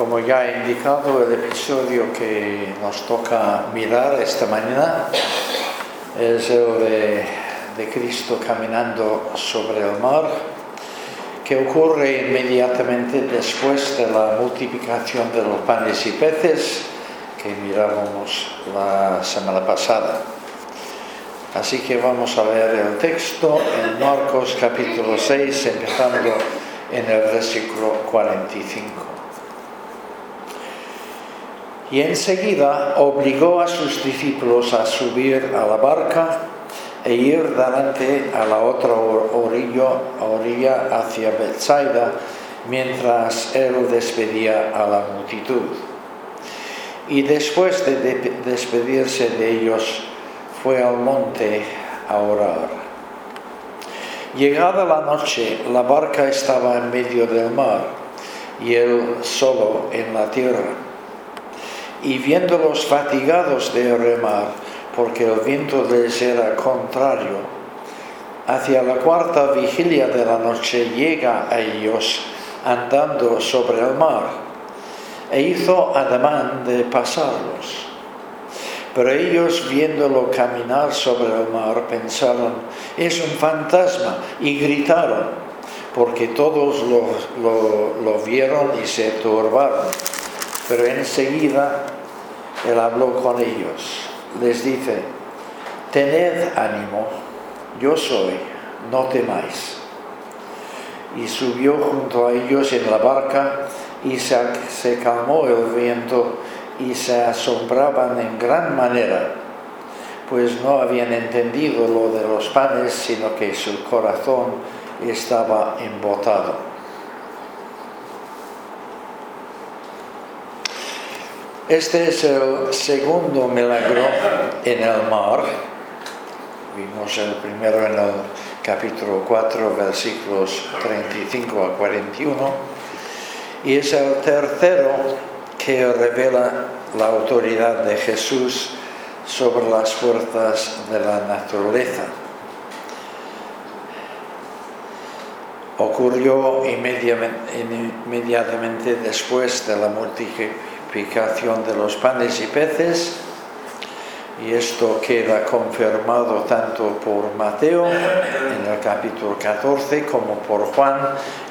Como ya he indicado, el episodio que nos toca mirar esta mañana es el de, Cristo caminando sobre el mar, que ocurre inmediatamente después de la multiplicación de los panes y peces que mirábamos la semana pasada. Así que vamos a leer el texto en Marcos capítulo 6, empezando en el versículo 45. Y enseguida obligó a sus discípulos a subir a la barca e ir delante a la otra orilla, orilla hacia Bethsaida, mientras él despedía a la multitud. Y después de despedirse de ellos, fue al monte a orar. Llegada la noche, la barca estaba en medio del mar y él solo en la tierra. Y viéndolos fatigados de remar, porque el viento les era contrario, hacia la cuarta vigilia de la noche llega a ellos andando sobre el mar e hizo ademán de pasarlos. Pero ellos viéndolo caminar sobre el mar pensaron, es un fantasma, y gritaron, porque todos lo, vieron y se turbaron. Pero enseguida él habló con ellos, les dice, tened ánimo, yo soy, no temáis. Y subió junto a ellos en la barca y se, se calmó el viento y se asombraban en gran manera, pues no habían entendido lo de los panes, sino que su corazón estaba embotado. Este es el segundo milagro en el mar. Vimos el primero en el capítulo 4, versículos 35 a 41. Y es el tercero que revela la autoridad de Jesús sobre las fuerzas de la naturaleza. Ocurrió inmediatamente después de la multiplicación de los panes y peces y esto queda confirmado tanto por Mateo en el capítulo 14 como por Juan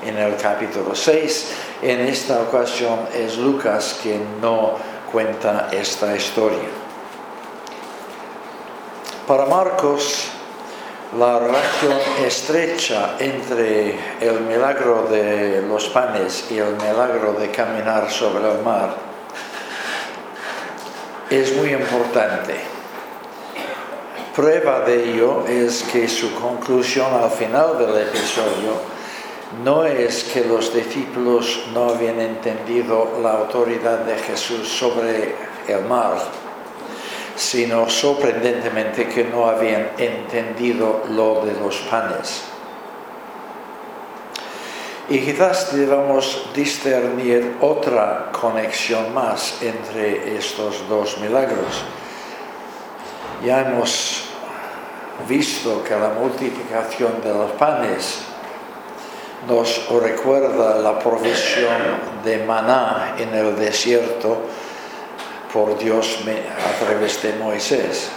en el capítulo 6. En esta ocasión es Lucas quien no cuenta esta historia. Para Marcos, la relación estrecha entre el milagro de los panes y el milagro de caminar sobre el mar es muy importante Prueba de ello es que su conclusión al final del episodio no es que los discípulos no habían entendido la autoridad de Jesús sobre el mar, sino sorprendentemente que no habían entendido lo de los panes. Y quizás debamos discernir otra conexión más entre estos dos milagros. Ya hemos visto que la multiplicación de los panes nos recuerda la provisión de maná en el desierto por Dios a través de Moisés.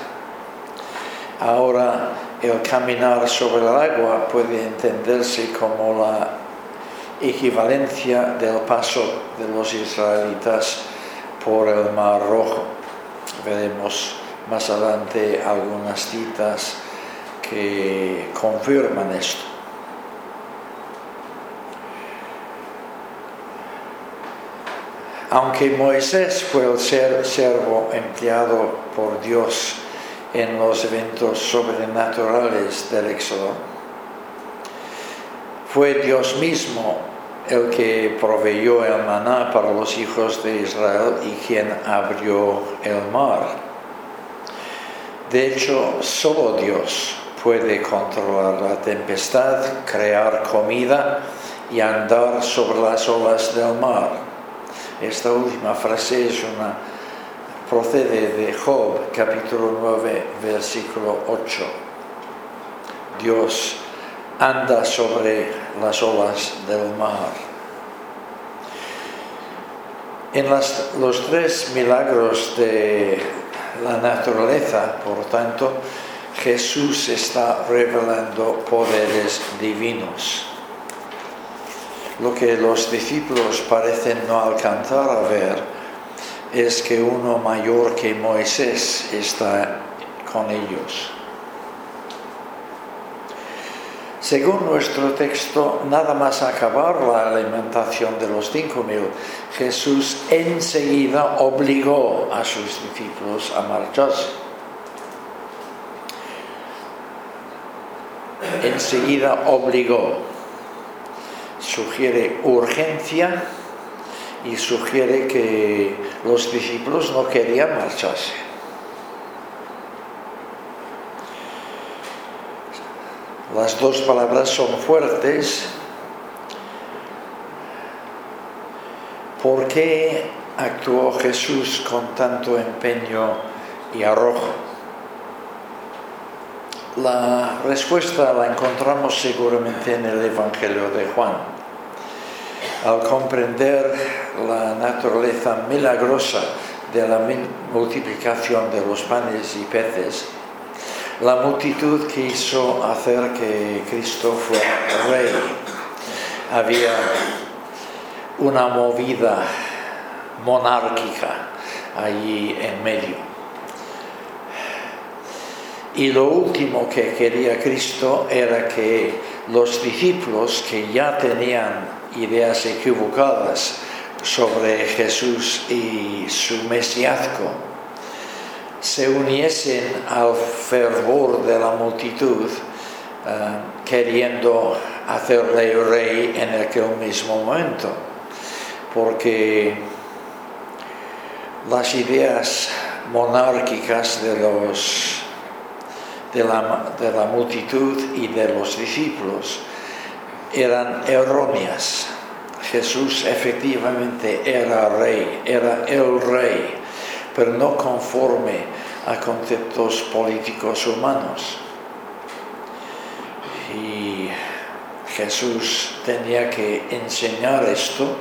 Ahora el caminar sobre el agua puede entenderse como la equivalencia del paso de los israelitas por el Mar Rojo. Veremos más adelante algunas citas que confirman esto. Aunque Moisés fue el ser servo empleado por Dios en los eventos sobrenaturales del Éxodo, fue Dios mismo el que proveyó el maná para los hijos de Israel y quien abrió el mar. De hecho, solo Dios puede controlar la tempestad, crear comida y andar sobre las olas del mar. Esta última frase es una procede de Job, capítulo 9, versículo 8. Dios anda sobre las olas del mar. En los tres milagros de la naturaleza, por tanto, Jesús está revelando poderes divinos. Lo que los discípulos parecen no alcanzar a ver es que uno mayor que Moisés está con ellos. Según nuestro texto, nada más acabar la alimentación de los cinco mil, Jesús enseguida obligó a sus discípulos a marcharse. Enseguida obligó. Sugiere urgencia y sugiere que los discípulos no querían marcharse. Las dos palabras son fuertes. ¿Por qué actuó Jesús con tanto empeño y arrojo? La respuesta la encontramos seguramente en el Evangelio de Juan. Al comprender la naturaleza milagrosa de la multiplicación de los panes y peces, la multitud quiso hacer que Cristo fuera rey. Había una movida monárquica allí en medio. Y lo último que quería Cristo era que los discípulos que ya tenían ideas equivocadas sobre Jesús y su mesiazgo, se uniesen al fervor de la multitud, eh, queriendo hacerle rey en aquel mismo momento, porque las ideas monárquicas de, los, de, la, de la multitud y de los discípulos eran erróneas. Jesús efectivamente era rey, era el rey pero no conforme a conceptos políticos humanos. Y Jesús tenía que enseñar esto.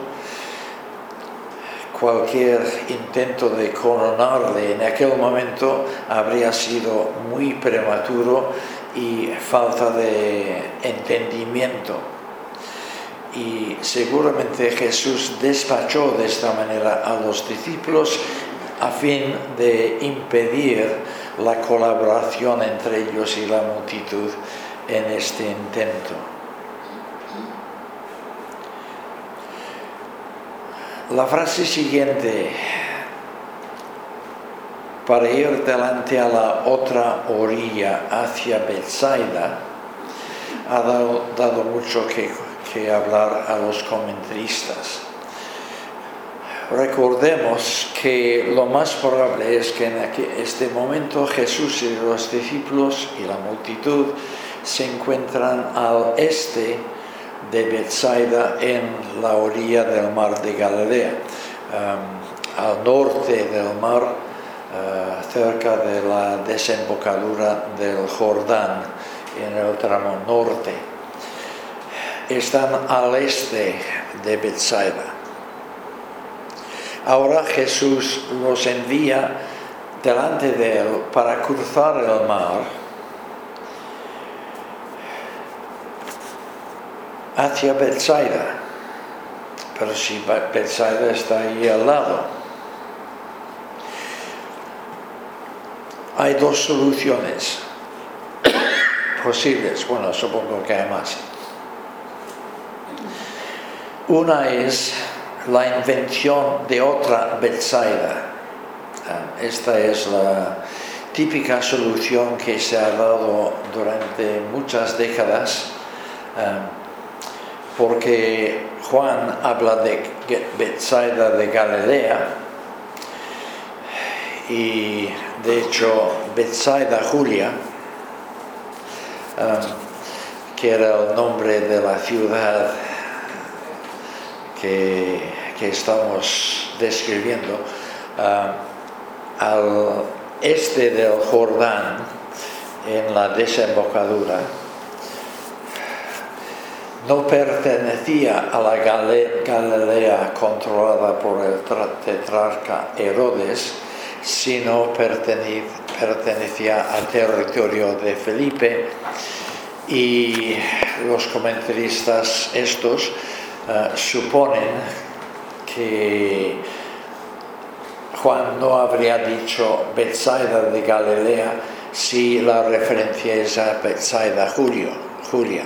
Cualquier intento de coronarle en aquel momento habría sido muy prematuro y falta de entendimiento. Y seguramente Jesús despachó de esta manera a los discípulos a fin de impedir la colaboración entre ellos y la multitud en este intento. La frase siguiente, para ir delante a la otra orilla hacia Bethsaida, ha dado, mucho que, que hablar a los comentaristas recordemos que lo más probable es que en este momento Jesús y los discípulos y la multitud se encuentran al este de Bethsaida en la orilla del mar de Galilea, um, al norte del mar, uh, cerca de la desembocadura del Jordán, en el tramo norte. Están al este de Bethsaida. Ahora Jesús los envía delante de él para cruzar el mar hacia Bethsaida. Pero si Bethsaida está ahí al lado, hay dos soluciones posibles. Bueno, supongo que hay más. Una es la invención de otra Bethsaida. Ah, esta es la típica solución que se ha dado durante muchas décadas, ah, porque Juan habla de Bethsaida de Galilea y de hecho Bethsaida Julia, ah, que era el nombre de la ciudad que, estamos describiendo, ah, al este del Jordán, en la desembocadura, no pertenecía a la Galilea controlada por el tetrarca Herodes, sino pertenecía al territorio de Felipe. Y los comentaristas estos eh, suponen que Juan no habría dicho Bethsaida de Galilea si la referencia es a Bethsaida Julio, Julia.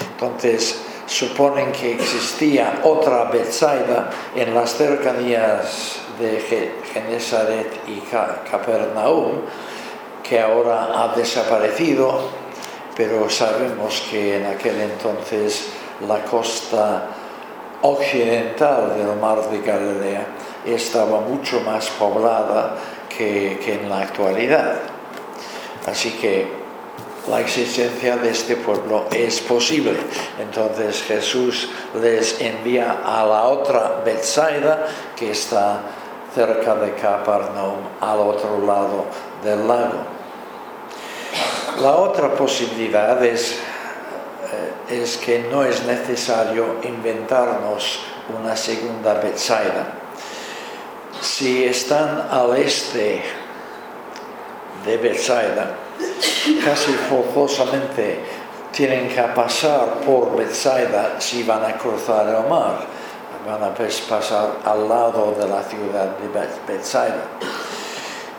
Entonces, suponen que existía otra Bethsaida en las cercanías de Genesaret y Capernaum, que ahora ha desaparecido, pero sabemos que en aquel entonces la costa occidental del mar de Galilea estaba mucho más poblada que, en la actualidad. Así que la existencia de este pueblo es posible. Entonces Jesús les envía a la otra Bethsaida que está cerca de Capernaum, al otro lado del lago. La otra posibilidad es, es que no es necesario inventarnos una segunda Bethsaida si están al este de Bethsaida, casi forzosamente tienen que pasar por Bethsaida si van a cruzar el mar. Van a pasar al lado de la ciudad de Bethsaida.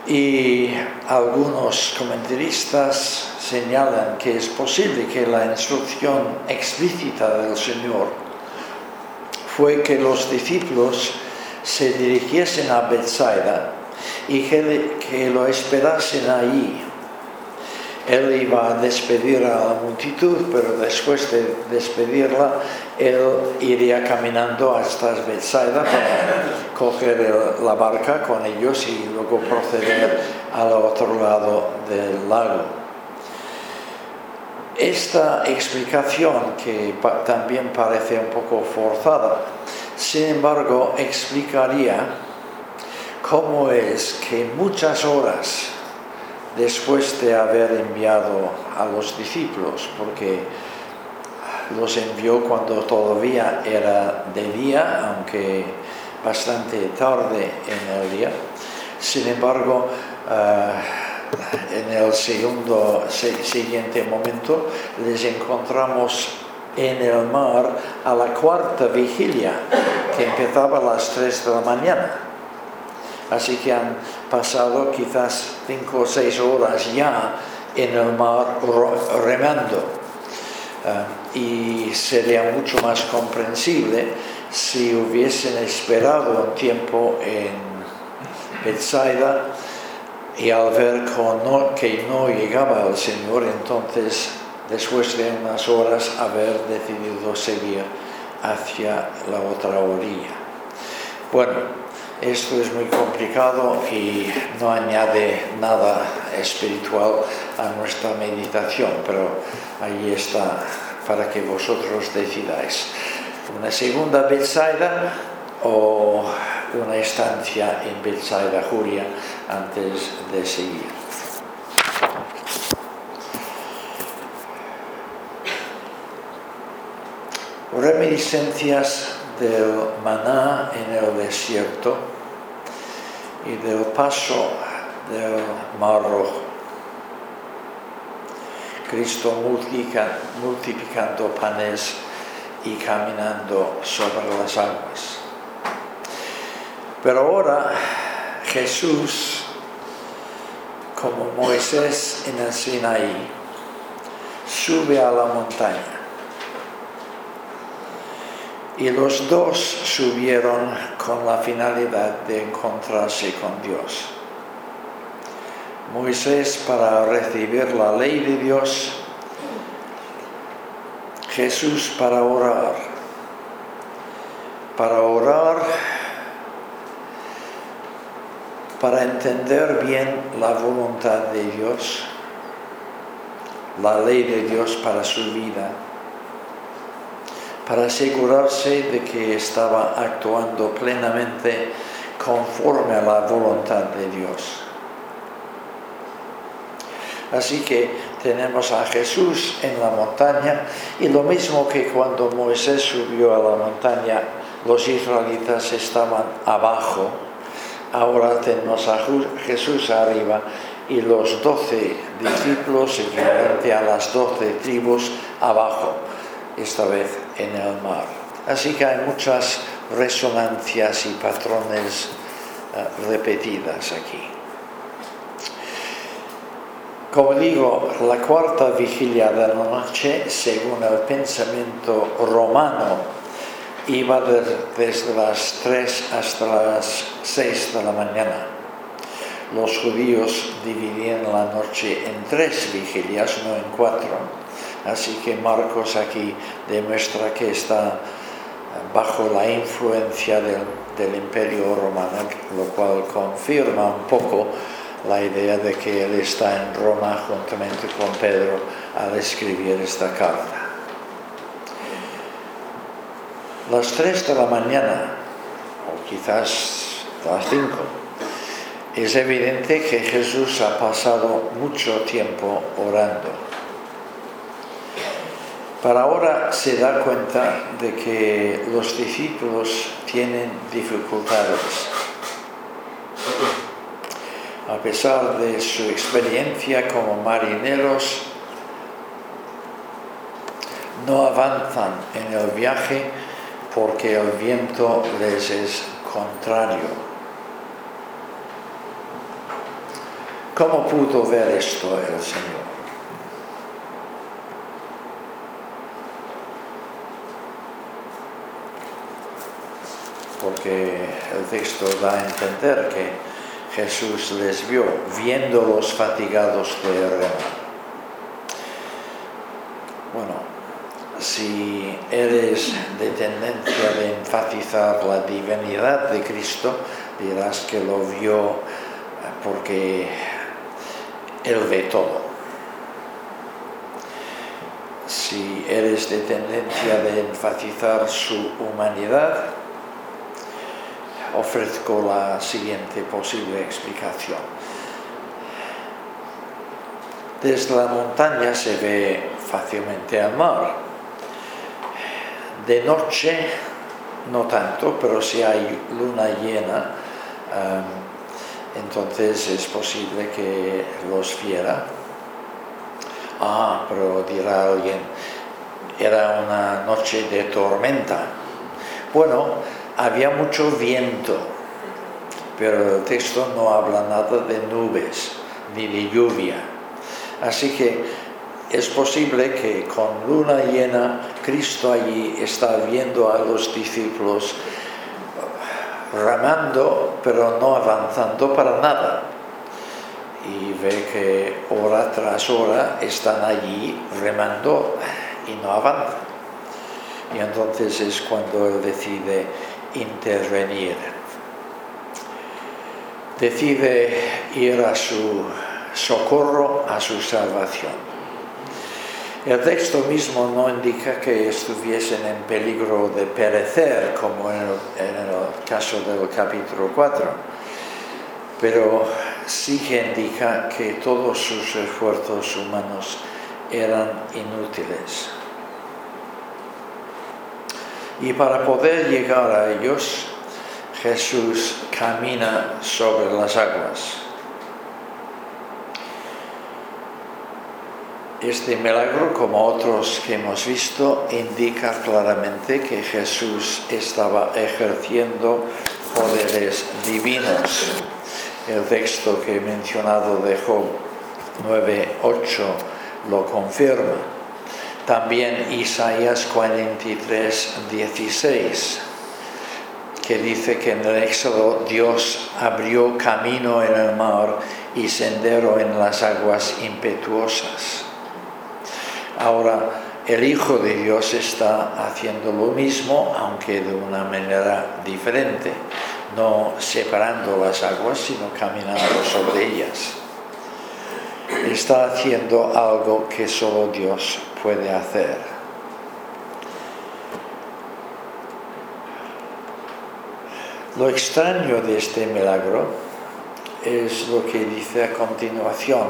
Y algunos comentaristas señalan que es posible que la instrucción explícita del Señor fue que los discípulos se dirigiesen a Bethsaida y que, lo esperasen allí. Él iba a despedir a la multitud, pero después de despedirla, él iría caminando hasta Bethsaida para coger la barca con ellos y luego proceder al otro lado del lago. Esta explicación, que también parece un poco forzada, sin embargo, explicaría cómo es que muchas horas después de haber enviado a los discípulos, porque los envió cuando todavía era de día, aunque bastante tarde en el día. Sin embargo, eh, en el segundo, siguiente momento les encontramos en el mar a la cuarta vigilia, que empezaba a las 3 de la mañana. Así que han pasado quizás 5 o 6 horas ya en el mar remando. Eh, y sería mucho más comprensible si hubiesen esperado un tiempo en Bethsaida y al ver que no llegaba el Señor, entonces después de unas horas haber decidido seguir hacia la otra orilla. Bueno, esto es muy complicado y no añade nada espiritual a nuestra meditación, pero ahí está para que vosotros decidáis. Una segunda Bethsaida o una estancia en Bethsaida Julia antes de seguir. reminiscencias del maná en el desierto y del paso del mar rojo. Cristo multiplicando panes y caminando sobre las aguas. Pero ahora Jesús, como Moisés en el Sinaí, sube a la montaña y los dos subieron con la finalidad de encontrarse con Dios. Moisés para recibir la ley de Dios, Jesús para orar. Para orar, para entender bien la voluntad de Dios, la ley de Dios para su vida para asegurarse de que estaba actuando plenamente conforme a la voluntad de Dios. Así que tenemos a Jesús en la montaña y lo mismo que cuando Moisés subió a la montaña, los israelitas estaban abajo, ahora tenemos a Jesús arriba y los doce discípulos, equivalente a las doce tribus, abajo, esta vez en el mar. Así que hay muchas resonancias y patrones eh, repetidas aquí. Como digo, la cuarta vigilia de la noche, según el pensamiento romano, iba desde las 3 hasta las 6 de la mañana. Los judíos dividían la noche en tres vigilias, no en cuatro. Así que Marcos aquí demuestra que está bajo la influencia del, imperio romano, lo cual confirma un poco la idea de que él está en Roma juntamente con Pedro al escribir esta carta. Las tres de la mañana, o quizás las cinco, es evidente que Jesús ha pasado mucho tiempo orando. Para ahora se da cuenta de que los discípulos tienen dificultades a pesar de su experiencia como marineros, no avanzan en el viaje porque el viento les es contrario. ¿Cómo pudo ver esto el Señor? Porque el texto da a entender que Jesús les vio, viéndolos fatigados de remar. Bueno, si eres de tendencia de enfatizar la divinidad de Cristo, dirás que lo vio porque Él ve todo. Si eres de tendencia de enfatizar su humanidad, ofrezco la siguiente posible explicación. Desde la montaña se ve fácilmente al mar. De noche no tanto, pero si hay luna llena, em, entonces es posible que los viera. Ah, pero dirá alguien, era una noche de tormenta. Bueno, había mucho viento, pero el texto no habla nada de nubes ni de lluvia. Así que es posible que con luna llena Cristo allí está viendo a los discípulos ramando, pero no avanzando para nada. Y ve que hora tras hora están allí remando y no avanzan. Y entonces es cuando él decide intervenir. Decide ir a su socorro, a su salvación. El texto mismo no indica que estuviesen en peligro de perecer, como en el, caso del capítulo 4, pero sí que indica que todos sus esfuerzos humanos eran inútiles. Y para poder llegar a ellos, Jesús camina sobre las aguas. Este milagro, como otros que hemos visto, indica claramente que Jesús estaba ejerciendo poderes divinos. El texto que he mencionado de Job 9.8 lo confirma. También Isaías 43, 16, que dice que en el Éxodo Dios abrió camino en el mar y sendero en las aguas impetuosas. Ahora, el Hijo de Dios está haciendo lo mismo, aunque de una manera diferente, no separando las aguas, sino caminando sobre ellas. Está haciendo algo que solo Dios puede hacer. Lo extraño de este milagro es lo que dice a continuación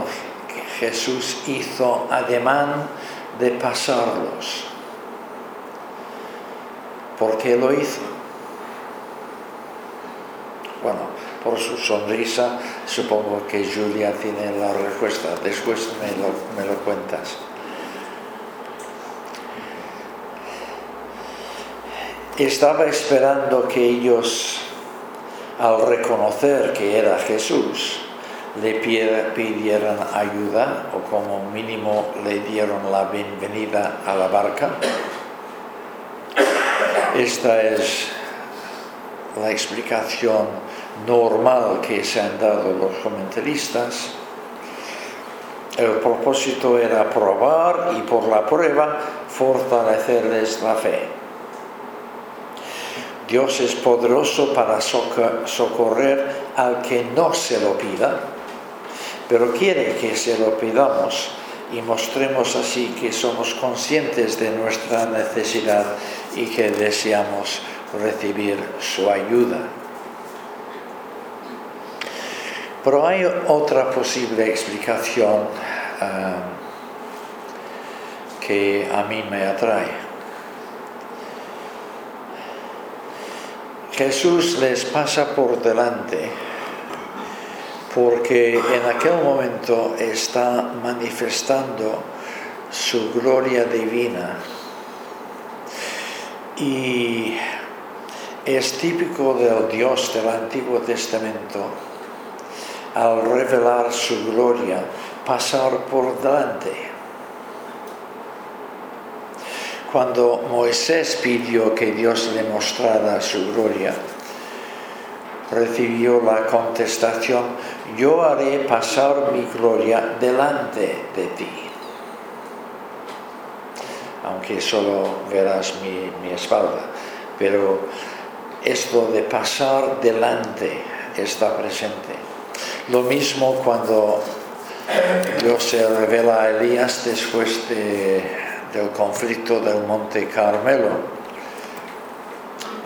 Jesús hizo ademán de pasarlos. ¿Por qué lo hizo? Bueno, por su sonrisa, supongo que Julia tiene la respuesta. Después me lo, me lo cuentas. Estaba esperando que ellos, al reconocer que era Jesús, le pidieran ayuda o como mínimo le dieron la bienvenida a la barca. Esta es la explicación normal que se han dado los comentaristas. El propósito era probar y por la prueba fortalecerles la fe. Dios es poderoso para socorrer al que no se lo pida pero quiere que se lo pidamos y mostremos así que somos conscientes de nuestra necesidad y que deseamos recibir su ayuda. Pero hay otra posible explicación ah, que a mí me atrae. Jesús les pasa por delante porque en aquel momento está manifestando su gloria divina. Y es típico del Dios del Antiguo Testamento, al revelar su gloria, pasar por delante. Cuando Moisés pidió que Dios le mostrara su gloria, recibió la contestación, yo haré pasar mi gloria delante de ti. Aunque solo verás mi, espalda. Pero esto de pasar delante está presente. Lo mismo cuando Dios se revela a Elías después del conflicto del monte Carmelo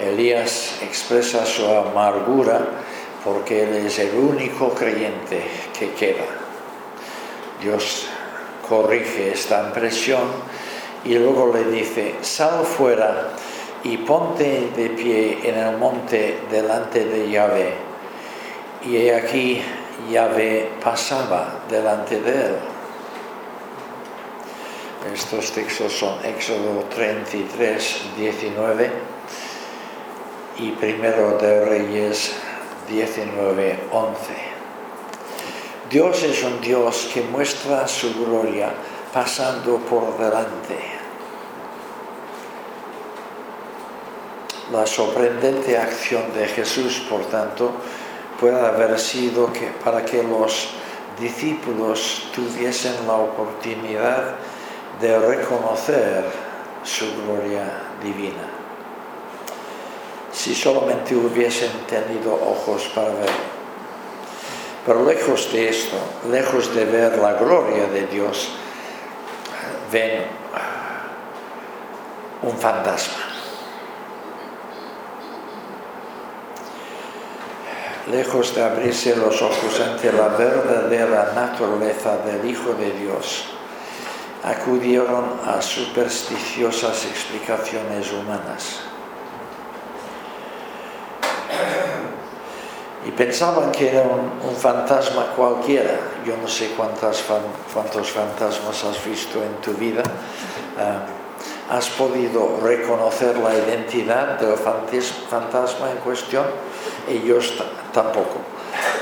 Elías expresa su amargura porque él es el único creyente que queda. Dios corrige esta impresión y luego le dice, sal fuera y ponte de pie en el monte delante de Yahvé. Y aquí Yahvé pasaba delante de él. Estos textos son Éxodo 33, 19 y Primero de Reyes 19, 11. Dios es un Dios que muestra su gloria pasando por delante. La sorprendente acción de Jesús, por tanto, puede haber sido que para que los discípulos tuviesen la oportunidad de reconocer su gloria divina si solamente hubiesen tenido ojos para ver. Pero lejos de esto, lejos de ver la gloria de Dios, ven un fantasma. Lejos de abrirse los ojos ante la verdadera naturaleza del Hijo de Dios, acudieron a supersticiosas explicaciones humanas y pensaban que era un, fantasma cualquiera. Yo no sé cuántos fantasmas has visto en tu vida. Ah, ¿Has podido reconocer la identidad del fantasma en cuestión? Ellos tampoco.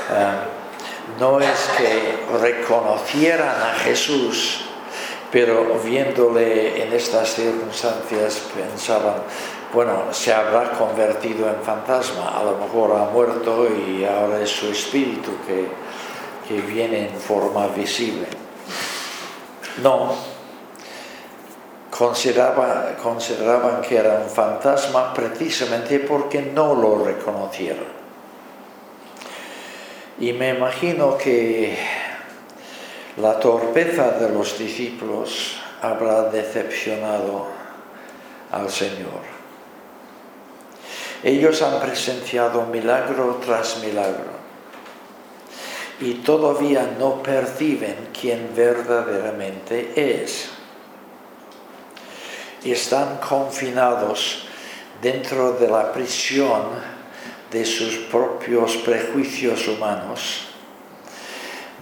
Ah, no es que reconocieran a Jesús, pero viéndole en estas circunstancias pensaban, bueno, se habrá convertido en fantasma, a lo mejor ha muerto y ahora es su espíritu que, que viene en forma visible. No, consideraba, consideraban que era un fantasma precisamente porque no lo reconocieron. Y me imagino que la torpeza de los discípulos habrá decepcionado al Señor. Ellos han presenciado milagro tras milagro. y todavía no perciben quién verdaderamente es. Están confinados dentro de la prisión de sus propios prejuicios humanos,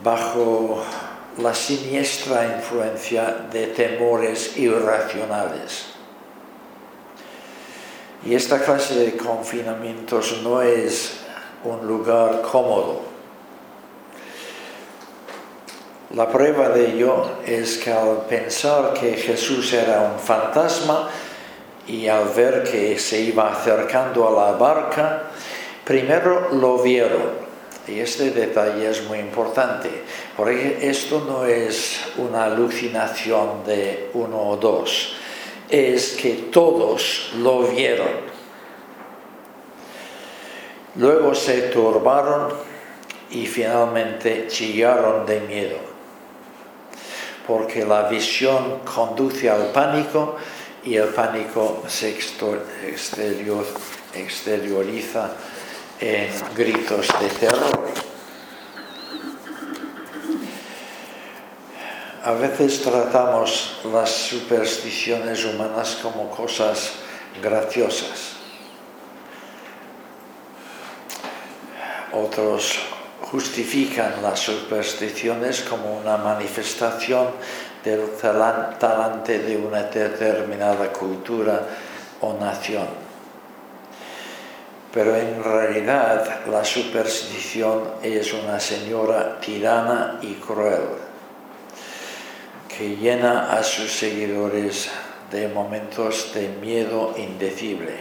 bajo la siniestra influencia de temores irracionales. Y esta clase de confinamientos no es un lugar cómodo. La prueba de ello es que al pensar que Jesús era un fantasma y al ver que se iba acercando a la barca, primero lo vieron y este detalle es muy importante, porque esto no es una alucinación de uno o dos, es que todos lo vieron. Luego se turbaron y finalmente chillaron de miedo, porque la visión conduce al pánico y el pánico se exterioriza en gritos de terror. A veces tratamos las supersticiones humanas como cosas graciosas. Otros justifican las supersticiones como una manifestación del talante de una determinada cultura o nación pero en realidad la superstición es una señora tirana y cruel que llena a sus seguidores de momentos de miedo indecible.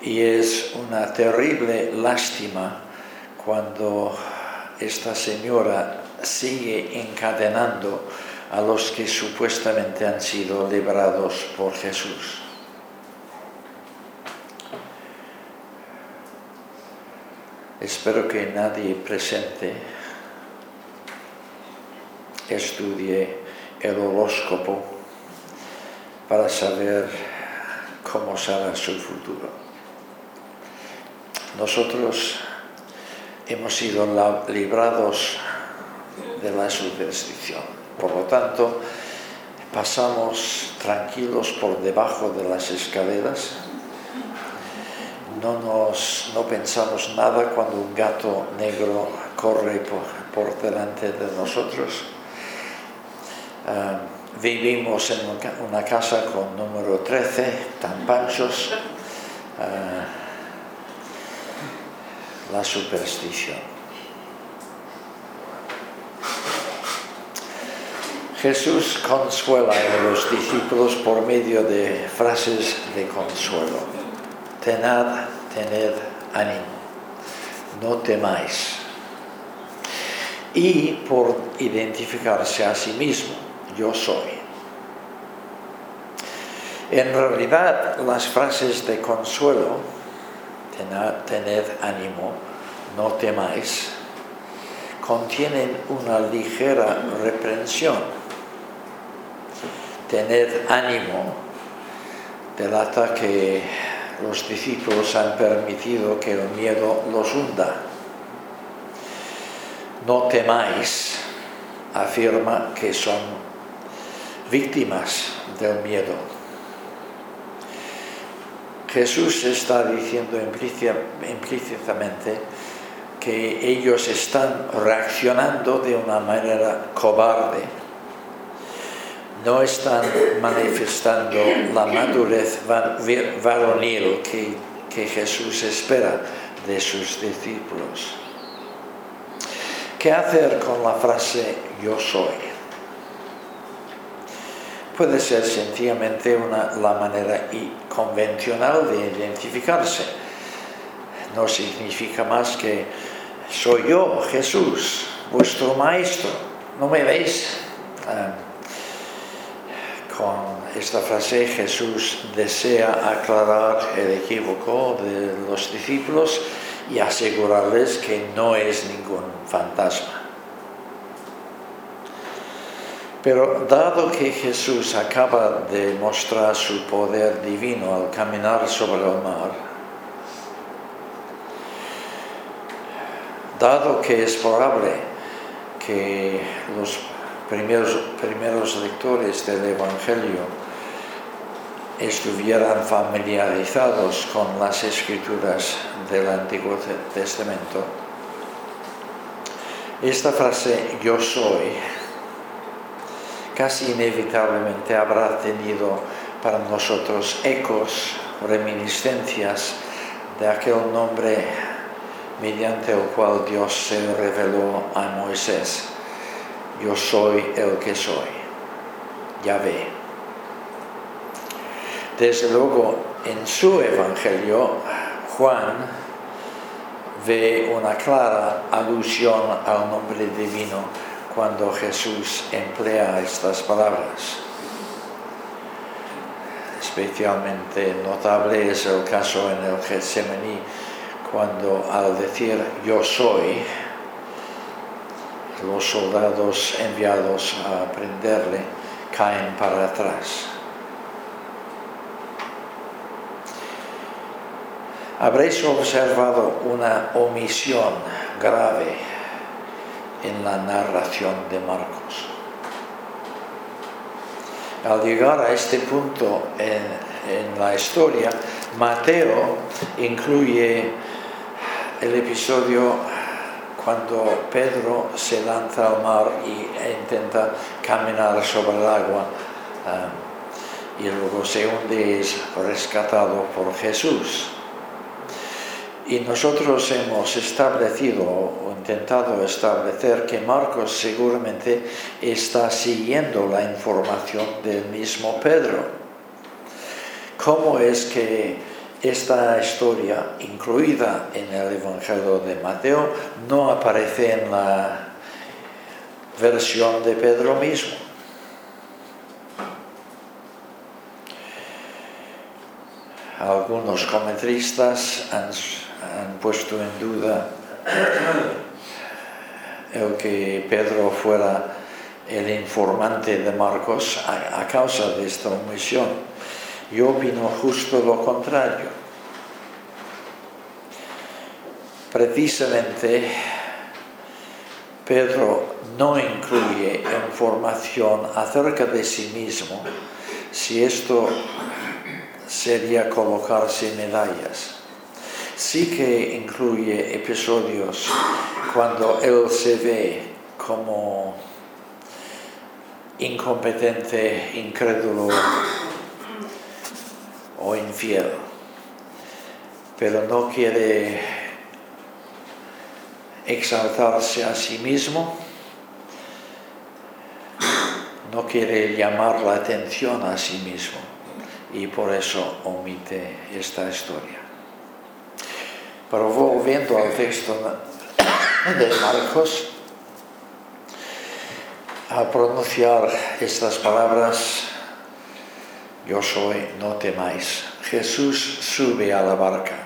Y es una terrible lástima cuando esta señora sigue encadenando a los que supuestamente han sido librados por Jesús. Espero que nadie presente estudie el horóscopo para saber cómo será su futuro. Nosotros hemos sido librados de la superstición. Por lo tanto, pasamos tranquilos por debajo de las escaleras no, nos, no pensamos nada cuando un gato negro corre por, delante de nosotros. Ah, vivimos en una casa con número 13, tan panchos. Ah, la superstición. Jesús consuela a los discípulos por medio de frases de consuelo. Tenad tened ánimo, no temáis. Y por identificarse a sí mismo, yo soy. En realidad, las frases de consuelo, tened ánimo, no temáis, contienen una ligera reprensión. Tened ánimo delata que los discípulos han permitido que el miedo los hunda. No temáis, afirma que son víctimas del miedo. Jesús está diciendo implícitamente que ellos están reaccionando de una manera cobarde no están manifestando la madurez varonil que, que Jesús espera de sus discípulos. ¿Qué hacer con la frase yo soy? Puede ser sencillamente una, la manera convencional de identificarse. No significa más que soy yo, Jesús, vuestro maestro. ¿No me veis? Ah, con esta frase Jesús desea aclarar el equívoco de los discípulos y asegurarles que no es ningún fantasma. Pero dado que Jesús acaba de mostrar su poder divino al caminar sobre el mar, dado que es probable que los primeros, primeros lectores del Evangelio estuvieran familiarizados con las escrituras del Antiguo Testamento, esta frase yo soy casi inevitablemente habrá tenido para nosotros ecos, reminiscencias de aquel nombre mediante el cual Dios se reveló a Moisés. Yo soy el que soy. Yahvé. Desde luego, en su Evangelio, Juan ve una clara alusión al nombre divino cuando Jesús emplea estas palabras. Especialmente notable es el caso en el Getsemaní, cuando al decir yo soy, los soldados enviados a prenderle caen para atrás. Habréis observado una omisión grave en la narración de Marcos. Al llegar a este punto en, la historia, Mateo incluye el episodio cuando Pedro se lanza al mar e intenta caminar sobre el agua um, y luego se hunde es rescatado por Jesús. Y nosotros hemos establecido o intentado establecer que Marcos seguramente está siguiendo la información del mismo Pedro. ¿Cómo es que esta historia, incluida en el Evangelio de Mateo, no aparece en la versión de Pedro mismo? Algunos comentaristas han puesto en duda el que Pedro fuera el informante de Marcos a, causa de esta omisión. Yo opino justo lo contrario. Precisamente Pedro no incluye información acerca de sí mismo si esto sería colocarse medallas sí que incluye episodios cuando él se ve como incompetente, incrédulo o infiel, pero no quiere exaltarse a sí mismo, no quiere llamar la atención a sí mismo. Y por eso omite esta historia. Pero volviendo al texto de Marcos, al pronunciar estas palabras, yo soy, no temáis, Jesús sube a la barca.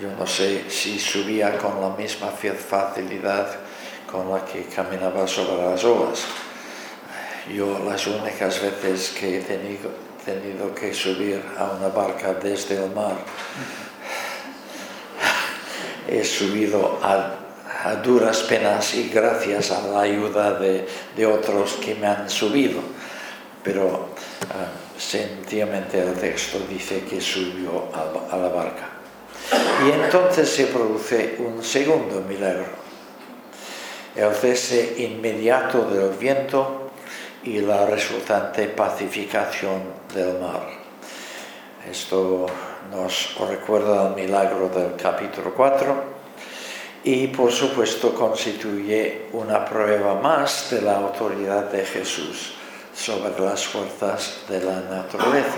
Yo no sé si subía con la misma facilidad con la que caminaba sobre las olas. Yo las únicas veces que he tenido, tenido que subir a una barca desde el mar. He subido a, duras penas y gracias a la ayuda de, otros que me han subido, pero uh, sencillamente el texto dice que subió a, a la barca. Y entonces se produce un segundo milagro, el cese inmediato del viento y la resultante pacificación del mar. Esto nos recuerda el milagro del capítulo 4 y por supuesto constituye una prueba más de la autoridad de Jesús sobre las fuerzas de la naturaleza.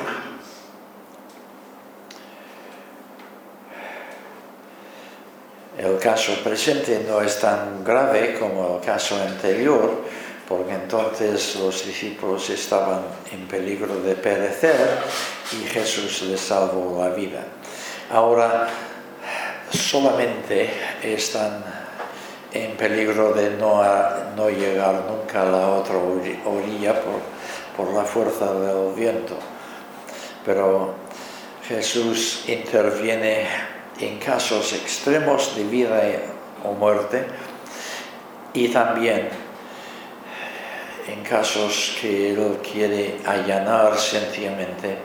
El caso presente no es tan grave como el caso anterior, porque entonces los discípulos estaban en peligro de perecer y Jesús les salvó la vida. Ahora solamente están en peligro de no, no llegar nunca a la otra orilla por, por la fuerza del viento. Pero Jesús interviene en casos extremos de vida o muerte y también en casos que Él quiere allanar sencillamente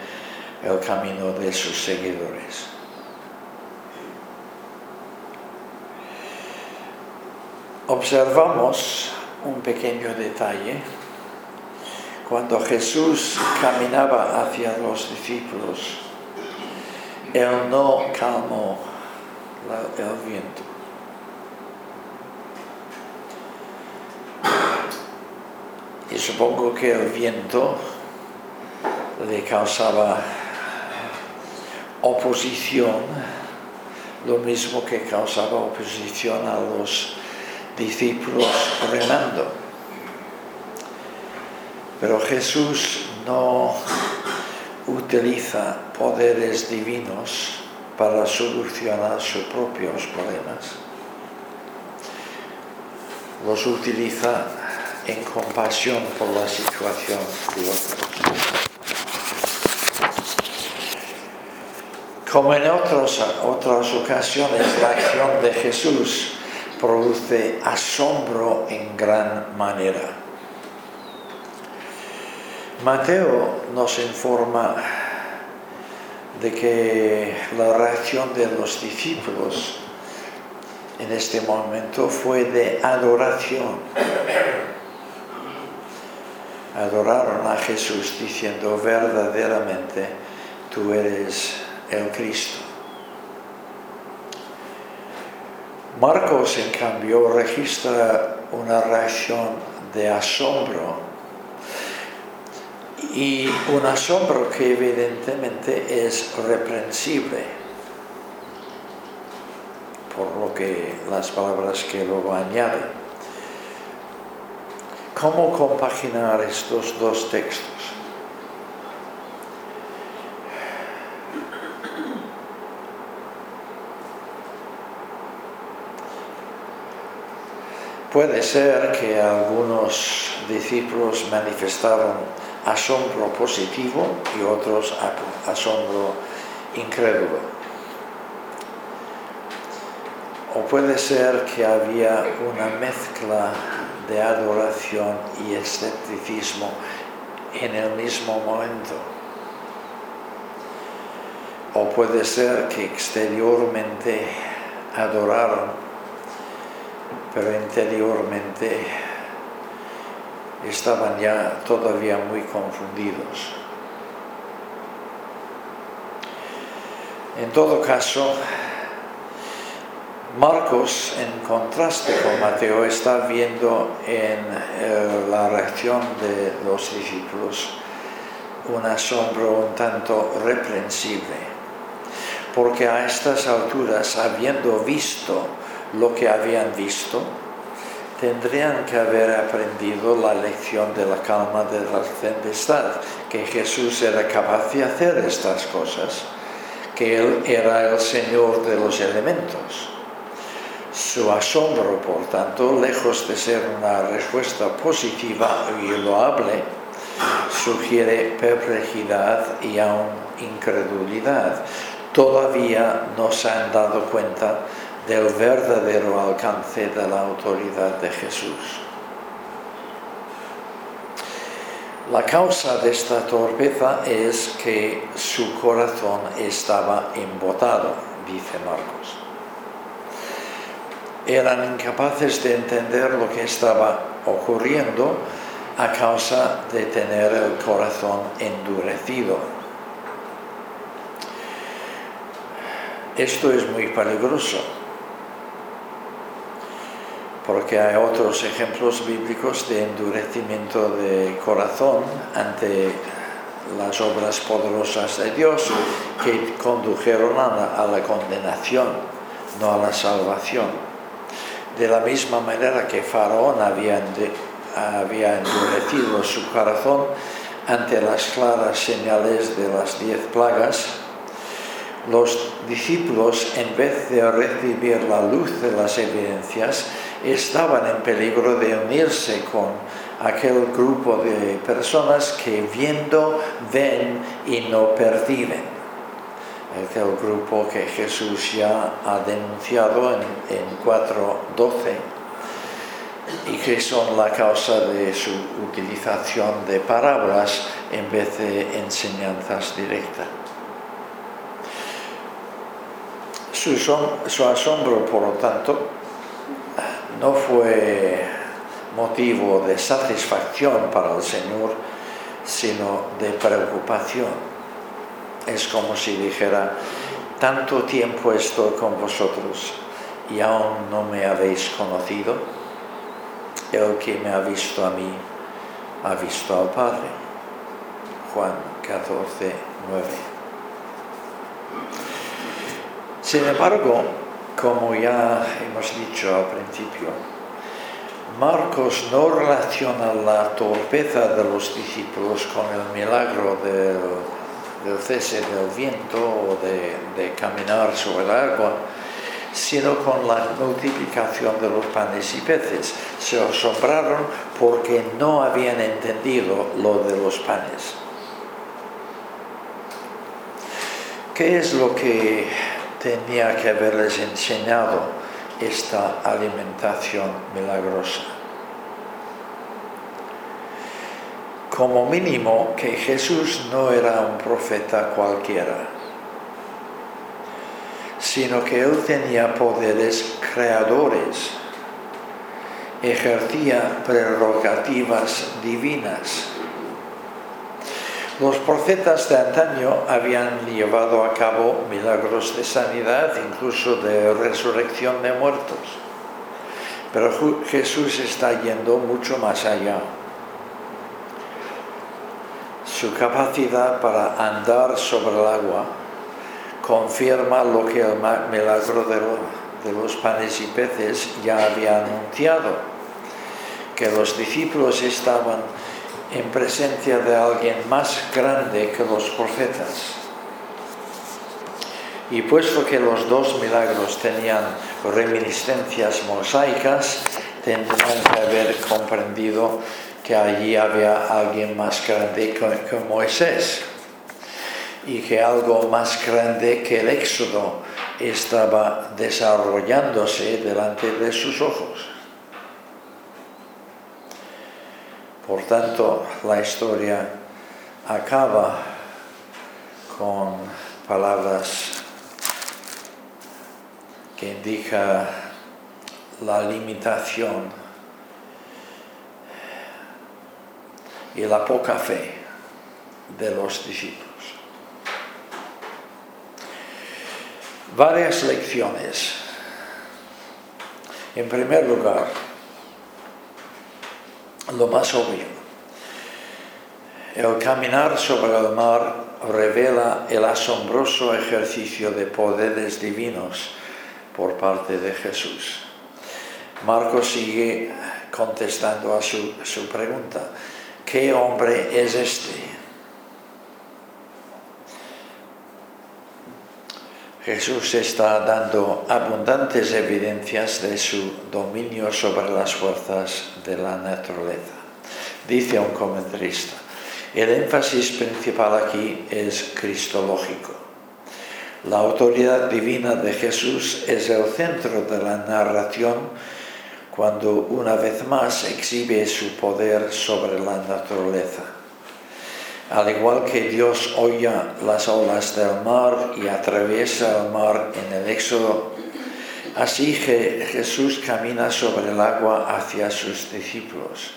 el camino de sus seguidores. Observamos un pequeño detalle. Cuando Jesús caminaba hacia los discípulos, Él no calmó el viento. Y supongo que el viento le causaba oposición, lo mismo que causaba oposición a los discípulos remando. Pero Jesús no utiliza poderes divinos para solucionar sus propios problemas. Los utiliza en compasión por la situación de otros. Como en otras ocasiones, la acción de Jesús produce asombro en gran manera. Mateo nos informa de que la reacción de los discípulos en este momento fue de adoración. Adoraron a Jesús diciendo verdaderamente, tú eres el Cristo. Marcos, en cambio, registra una reacción de asombro y un asombro que evidentemente es reprensible por lo que las palabras que luego añaden. ¿Cómo compaginar estos dos textos? Puede ser que algunos discípulos manifestaron asombro positivo y otros asombro incrédulo. O puede ser que había una mezcla de adoración y escepticismo en el mismo momento. O puede ser que exteriormente adoraron pero interiormente estaban ya todavía muy confundidos. En todo caso, Marcos, en contraste con Mateo, está viendo en eh, la reacción de los discípulos un asombro un tanto reprensible, porque a estas alturas, habiendo visto lo que habían visto, tendrían que haber aprendido la lección de la calma de la tempestad, que Jesús era capaz de hacer estas cosas, que Él era el Señor de los elementos. Su asombro, por tanto, lejos de ser una respuesta positiva y loable, sugiere perplejidad y aún incredulidad. Todavía no se han dado cuenta del verdadero alcance de la autoridad de Jesús. La causa de esta torpeza es que su corazón estaba embotado, dice Marcos. Eran incapaces de entender lo que estaba ocurriendo a causa de tener el corazón endurecido. Esto es muy peligroso porque hay otros ejemplos bíblicos de endurecimiento de corazón ante las obras poderosas de Dios que condujeron a la, condenación, no a la salvación. De la misma manera que Faraón había, endurecido su corazón ante las claras señales de las diez plagas, los discípulos, en vez de recibir la luz de las evidencias, estaban en peligro de unirse con aquel grupo de personas que viendo ven y no perciben. es el grupo que Jesús ya ha denunciado en, en 4.12 y que son la causa de su utilización de parábolas en vez de enseñanzas directas. Su, su asombro, por lo tanto, no fue motivo de satisfacción para el Señor, sino de preocupación es como si dijera, tanto tiempo estoy con vosotros y aún no me habéis conocido. El que me ha visto a mí, ha visto al Padre. Juan 14, 9. Sin embargo, como ya hemos dicho al principio, Marcos no relaciona la torpeza de los discípulos con el milagro del cese del viento o de, caminar sobre el agua, sino con la multiplicación de los panes y peces. Se asombraron porque no habían entendido lo de los panes. ¿Qué es lo que tenía que haberles enseñado esta alimentación milagrosa? como mínimo que Jesús no era un profeta cualquiera, sino que él tenía poderes creadores, ejercía prerrogativas divinas. Los profetas de antaño habían llevado a cabo milagros de sanidad, incluso de resurrección de muertos, pero Jesús está yendo mucho más allá. Su capacidad para andar sobre el agua confirma lo que el milagro de, los panes y peces ya había anunciado, que los discípulos estaban en presencia de alguien más grande que los profetas. Y puesto que los dos milagros tenían reminiscencias mosaicas, tendrían que haber comprendido que allí había alguien más grande que, Moisés y que algo más grande que el éxodo estaba desarrollándose delante de sus ojos. Por tanto, la historia acaba con palabras que indican la limitación y la poca fe de los discípulos. Varias lecciones. En primer lugar, lo más obvio, el caminar sobre el mar revela el asombroso ejercicio de poderes divinos por parte de Jesús. Marcos sigue contestando a su, su pregunta. ¿qué hombre es este? Jesús está dando abundantes evidencias de su dominio sobre las fuerzas de la naturaleza. Dice un comentarista, el énfasis principal aquí es cristológico. La autoridad divina de Jesús es el centro de la narración cuando una vez más exhibe su poder sobre la naturaleza. Al igual que Dios oya las olas del mar y atraviesa el mar en el Éxodo, así que Jesús camina sobre el agua hacia sus discípulos.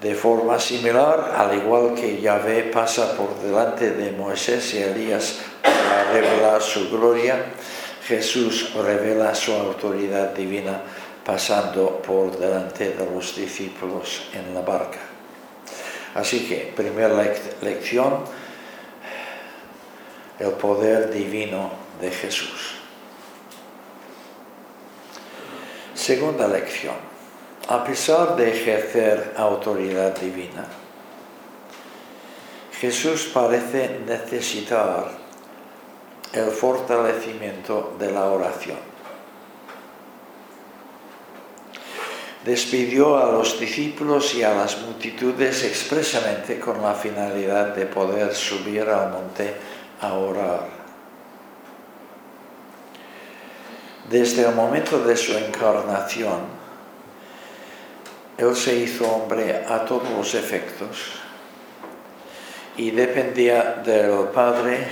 De forma similar, al igual que Yahvé pasa por delante de Moisés y Elías para revelar su gloria, Jesús revela su autoridad divina pasando por delante de los discípulos en la barca. Así que, primera lección, el poder divino de Jesús. Segunda lección, a pesar de ejercer autoridad divina, Jesús parece necesitar el fortalecimiento de la oración. Despidió a los discípulos y a las multitudes expresamente con la finalidad de poder subir al monte a orar. Desde el momento de su encarnación, Él se hizo hombre a todos los efectos y dependía del Padre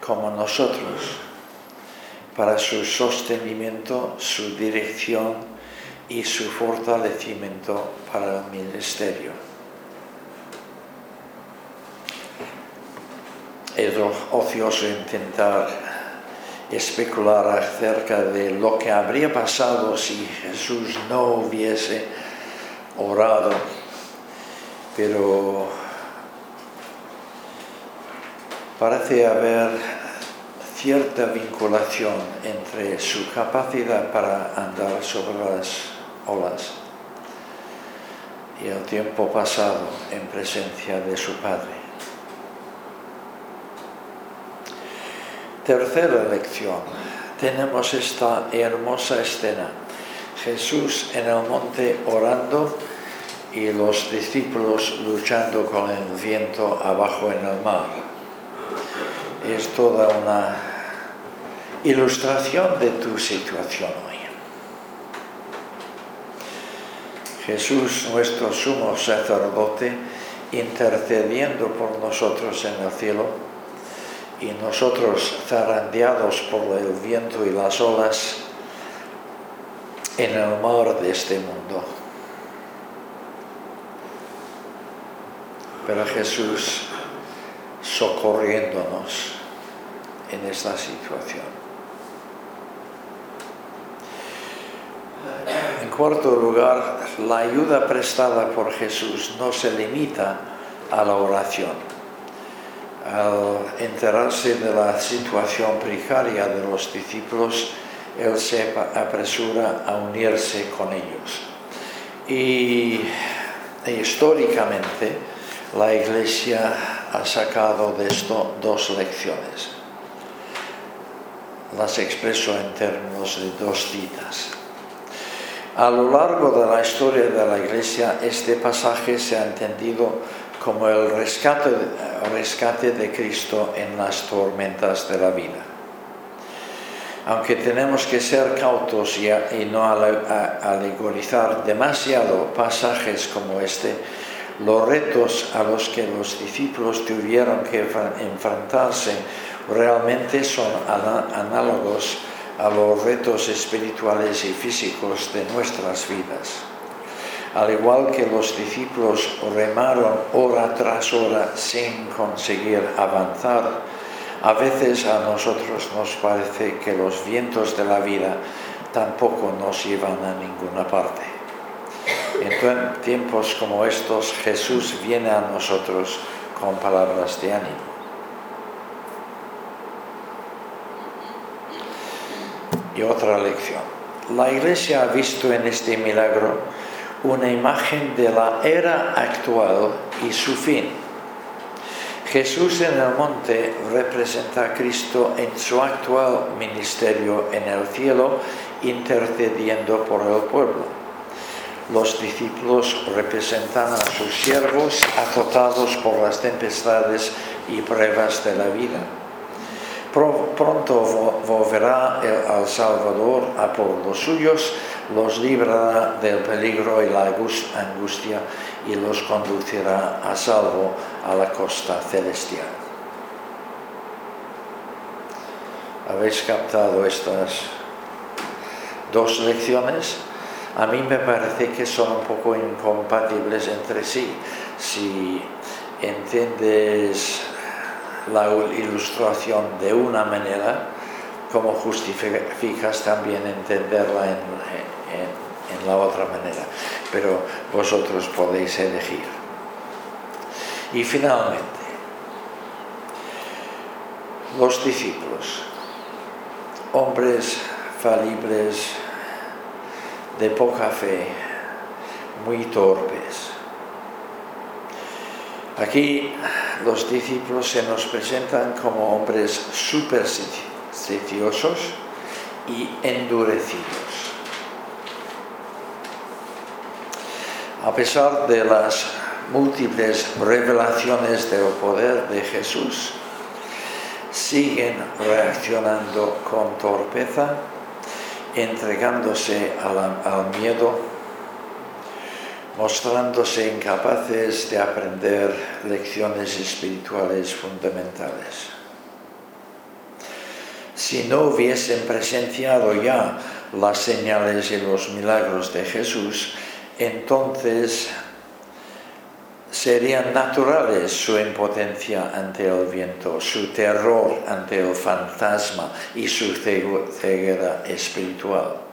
como nosotros para su sostenimiento, su dirección y su fortalecimiento para el ministerio. Es ocioso intentar especular acerca de lo que habría pasado si Jesús no hubiese orado, pero parece haber cierta vinculación entre su capacidad para andar sobre las olas y el tiempo pasado en presencia de su Padre. Tercera lección. Tenemos esta hermosa escena. Jesús en el monte orando y los discípulos luchando con el viento abajo en el mar. Es toda una ilustración de tu situación hoy. Jesús, nuestro sumo sacerdote, intercediendo por nosotros en el cielo, y nosotros zarandeados por el viento y las olas en el mar de este mundo. Pero Jesús socorriéndonos en esta situación. Cuarto lugar, la ayuda prestada por Jesús no se limita a la oración al enterarse de la situación precaria de los discípulos, él se apresura a unirse con ellos. Y históricamente la Iglesia ha sacado de esto dos lecciones. Las expreso en términos de dos citas. A lo largo de la historia de la Iglesia, este pasaje se ha entendido como el rescate, de Cristo en las tormentas de la vida. Aunque tenemos que ser cautos y, no alegorizar demasiado pasajes como este, los retos a los que los discípulos tuvieron que enfrentarse realmente son análogos a los retos espirituales y físicos de nuestras vidas al igual que los discípulos remaron hora tras hora sin conseguir avanzar, a veces a nosotros nos parece que los vientos de la vida tampoco nos llevan a ninguna parte. En tiempos como estos Jesús viene a nosotros con palabras de ánimo. Y otra lección. La iglesia ha visto en este milagro una imagen de la era actual y su fin. Jesús en el monte representa a Cristo en su actual ministerio en el cielo, intercediendo por el pueblo. Los discípulos representan a sus siervos azotados por las tempestades y pruebas de la vida. Pronto volverá al Salvador a por los suyos, los librará del peligro y la angustia y los conducirá a salvo a la costa celestial. ¿Habéis captado estas dos lecciones? A mí me parece que son un poco incompatibles entre sí. Si entiendes la ilustración de una manera, ¿cómo justificas también entenderla en, en, la otra manera, pero vosotros podéis elegir. Y finalmente, los discípulos, hombres falibles, de poca fe, muy torpes. Aquí los discípulos se nos presentan como hombres supersticiosos y endurecidos. A pesar de las múltiples revelaciones del poder de Jesús, siguen reaccionando con torpeza entregándose al, miedo, mostrándose incapaces de aprender lecciones espirituales fundamentales. Si no hubiesen presenciado ya las señales y los milagros de Jesús, entonces serían naturales su impotencia ante el viento, su terror ante el fantasma y su ceguera espiritual.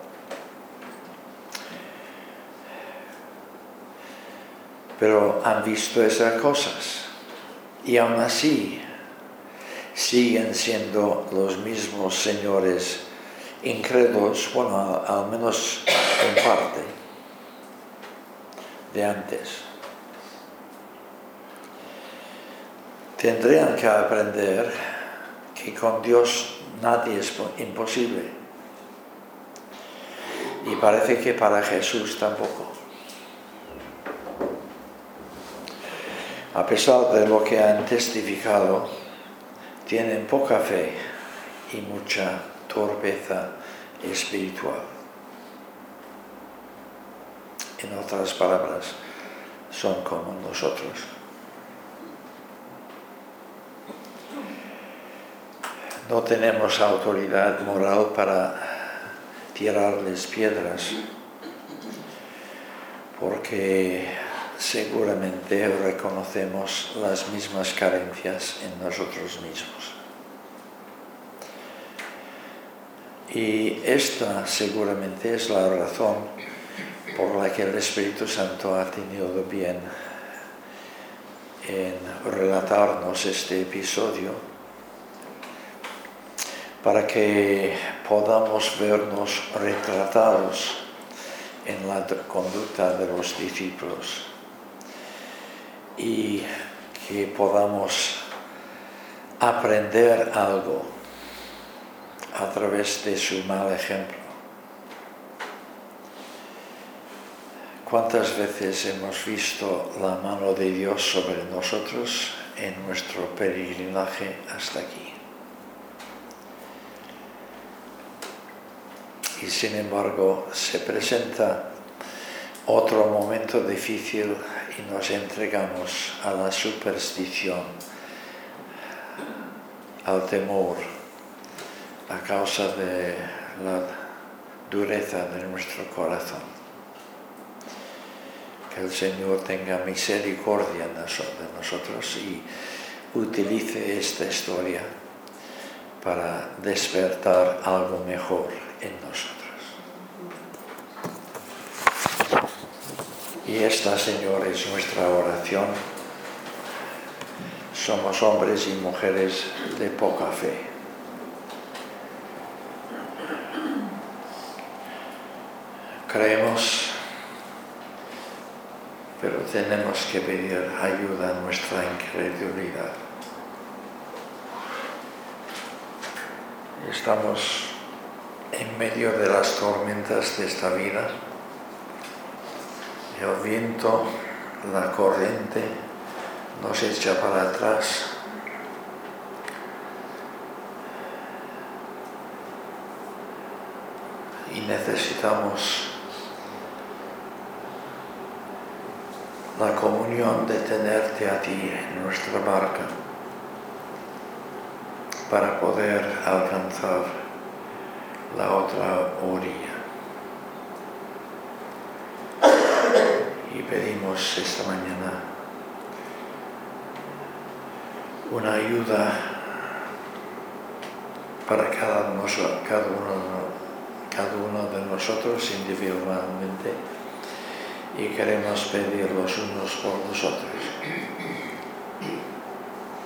Pero han visto esas cosas y aún así siguen siendo los mismos señores incrédulos, bueno, al menos en parte, de antes. tendrían que aprender que con Dios nadie es imposible. Y parece que para Jesús tampoco. A pesar de lo que han testificado, tienen poca fe y mucha torpeza espiritual. En otras palabras, son como nosotros. no tenemos autoridad moral para tirarles piedras, porque seguramente reconocemos las mismas carencias en nosotros mismos. Y esta seguramente es la razón por la que el Espíritu Santo ha tenido bien en relatarnos este episodio para que podamos vernos retratados en la conducta de los discípulos y que podamos aprender algo a través de su mal ejemplo. ¿Cuántas veces hemos visto la mano de Dios sobre nosotros en nuestro peregrinaje hasta aquí? y sin embargo se presenta otro momento difícil y nos entregamos a la superstición, al temor, a causa de la dureza de nuestro corazón. Que el Señor tenga misericordia de nosotros y utilice esta historia para despertar algo mejor en nosotros. Y esta, Señor, es nuestra oración. Somos hombres y mujeres de poca fe. Creemos, pero tenemos que pedir ayuda a nuestra incredulidad. Estamos en medio de las tormentas de esta vida. El viento, la corriente nos echa para atrás. Y necesitamos la comunión de tenerte a ti en nuestra barca para poder alcanzar la otra orilla. Y pedimos esta mañana una ayuda para cada, uno, de nosotros individualmente y queremos pedir los unos por nosotros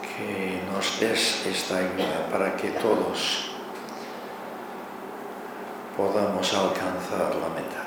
que nos des esta ayuda para que todos podamos alcanzar la meta.